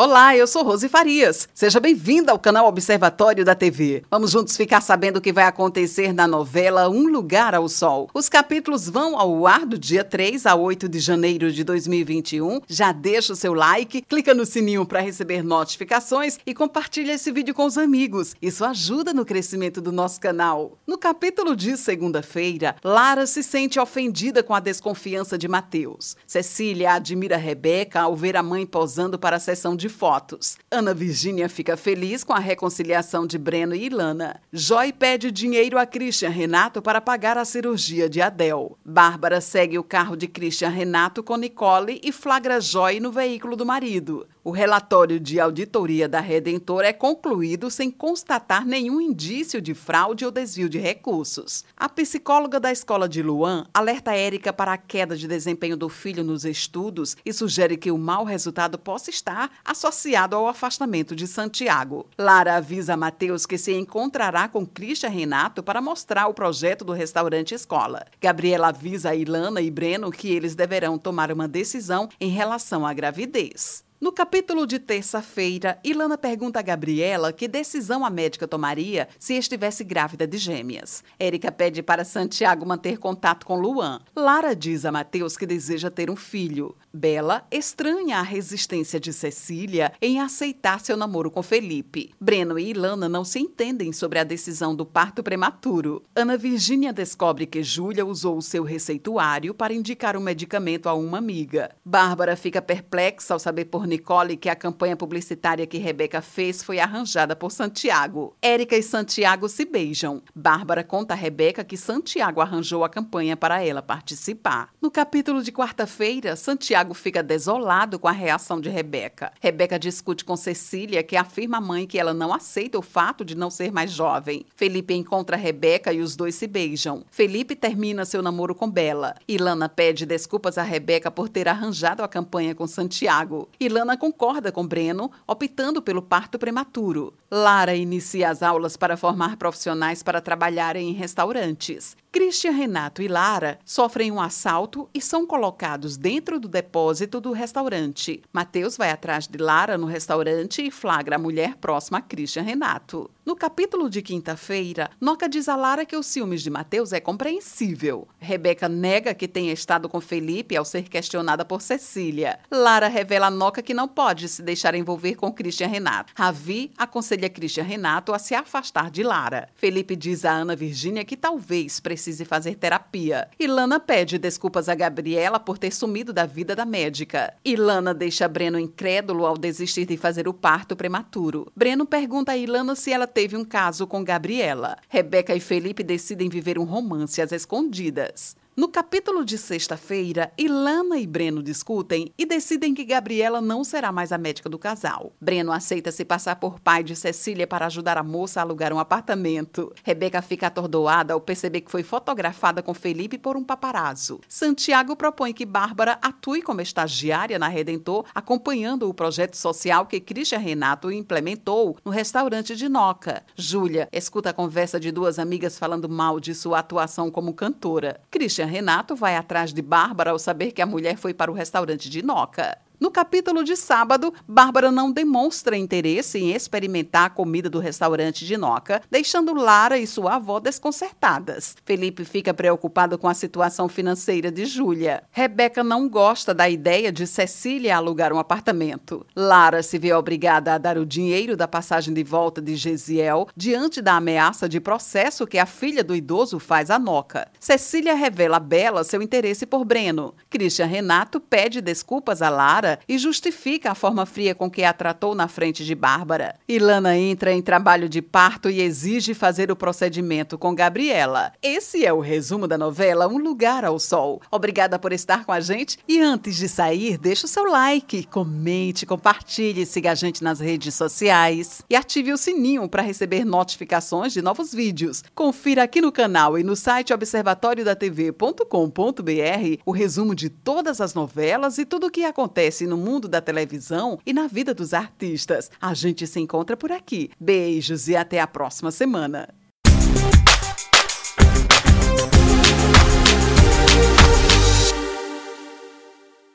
Olá, eu sou Rose Farias. Seja bem-vinda ao canal Observatório da TV. Vamos juntos ficar sabendo o que vai acontecer na novela Um Lugar ao Sol. Os capítulos vão ao ar do dia 3 a 8 de janeiro de 2021. Já deixa o seu like, clica no sininho para receber notificações e compartilha esse vídeo com os amigos. Isso ajuda no crescimento do nosso canal. No capítulo de segunda-feira, Lara se sente ofendida com a desconfiança de Mateus. Cecília admira Rebeca ao ver a mãe posando para a sessão de de fotos. Ana Virgínia fica feliz com a reconciliação de Breno e Ilana. Joy pede dinheiro a Christian Renato para pagar a cirurgia de Adel. Bárbara segue o carro de Christian Renato com Nicole e flagra Joy no veículo do marido. O relatório de auditoria da Redentor é concluído sem constatar nenhum indício de fraude ou desvio de recursos. A psicóloga da escola de Luan alerta Érica para a queda de desempenho do filho nos estudos e sugere que o mau resultado possa estar associado ao afastamento de Santiago. Lara avisa a Mateus que se encontrará com Christian Renato para mostrar o projeto do restaurante escola. Gabriela avisa a Ilana e Breno que eles deverão tomar uma decisão em relação à gravidez. No capítulo de terça-feira, Ilana pergunta a Gabriela que decisão a médica tomaria se estivesse grávida de gêmeas. Érica pede para Santiago manter contato com Luan. Lara diz a Mateus que deseja ter um filho. Bela estranha a resistência de Cecília em aceitar seu namoro com Felipe. Breno e Ilana não se entendem sobre a decisão do parto prematuro. Ana Virgínia descobre que Júlia usou o seu receituário para indicar um medicamento a uma amiga. Bárbara fica perplexa ao saber por Nicole que a campanha publicitária que Rebeca fez foi arranjada por Santiago. Érica e Santiago se beijam. Bárbara conta a Rebeca que Santiago arranjou a campanha para ela participar. No capítulo de quarta-feira, Santiago fica desolado com a reação de Rebeca. Rebeca discute com Cecília, que afirma à mãe que ela não aceita o fato de não ser mais jovem. Felipe encontra Rebeca e os dois se beijam. Felipe termina seu namoro com Bela. Ilana pede desculpas a Rebeca por ter arranjado a campanha com Santiago. Ilana Ilana concorda com Breno, optando pelo parto prematuro. Lara inicia as aulas para formar profissionais para trabalharem em restaurantes. Christian, Renato e Lara sofrem um assalto e são colocados dentro do depósito do restaurante. Mateus vai atrás de Lara no restaurante e flagra a mulher próxima a Christian Renato. No capítulo de quinta-feira, Noca diz a Lara que os ciúmes de Mateus é compreensível. Rebeca nega que tenha estado com Felipe ao ser questionada por Cecília. Lara revela a Noca que não pode se deixar envolver com Christian Renato. Ravi aconselha Christian Renato a se afastar de Lara. Felipe diz a Ana Virgínia que talvez precise fazer terapia. Ilana pede desculpas a Gabriela por ter sumido da vida da médica. Ilana deixa Breno incrédulo ao desistir de fazer o parto prematuro. Breno pergunta a Ilana se ela teve um caso com Gabriela. Rebeca e Felipe decidem viver um romance às escondidas. No capítulo de sexta-feira, Ilana e Breno discutem e decidem que Gabriela não será mais a médica do casal. Breno aceita se passar por pai de Cecília para ajudar a moça a alugar um apartamento. Rebeca fica atordoada ao perceber que foi fotografada com Felipe por um paparazzo. Santiago propõe que Bárbara atue como estagiária na Redentor, acompanhando o projeto social que Christian Renato implementou no restaurante de Noca. Júlia escuta a conversa de duas amigas falando mal de sua atuação como cantora. Christian Renato vai atrás de Bárbara ao saber que a mulher foi para o restaurante de Noca. No capítulo de sábado, Bárbara não demonstra interesse em experimentar a comida do restaurante de Noca, deixando Lara e sua avó desconcertadas. Felipe fica preocupado com a situação financeira de Júlia. Rebeca não gosta da ideia de Cecília alugar um apartamento. Lara se vê obrigada a dar o dinheiro da passagem de volta de Gesiel diante da ameaça de processo que a filha do idoso faz a Noca. Cecília revela a Bela seu interesse por Breno. Christian Renato pede desculpas a Lara e justifica a forma fria com que a tratou na frente de Bárbara. Ilana entra em trabalho de parto e exige fazer o procedimento com Gabriela. Esse é o resumo da novela Um Lugar ao Sol. Obrigada por estar com a gente e antes de sair, deixe o seu like, comente, compartilhe, siga a gente nas redes sociais e ative o sininho para receber notificações de novos vídeos. Confira aqui no canal e no site observatoriodatv.com.br o resumo de todas as novelas e tudo o que acontece acontece no mundo da televisão e na vida dos artistas. A gente se encontra por aqui. Beijos e até a próxima semana.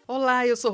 Olá, eu sou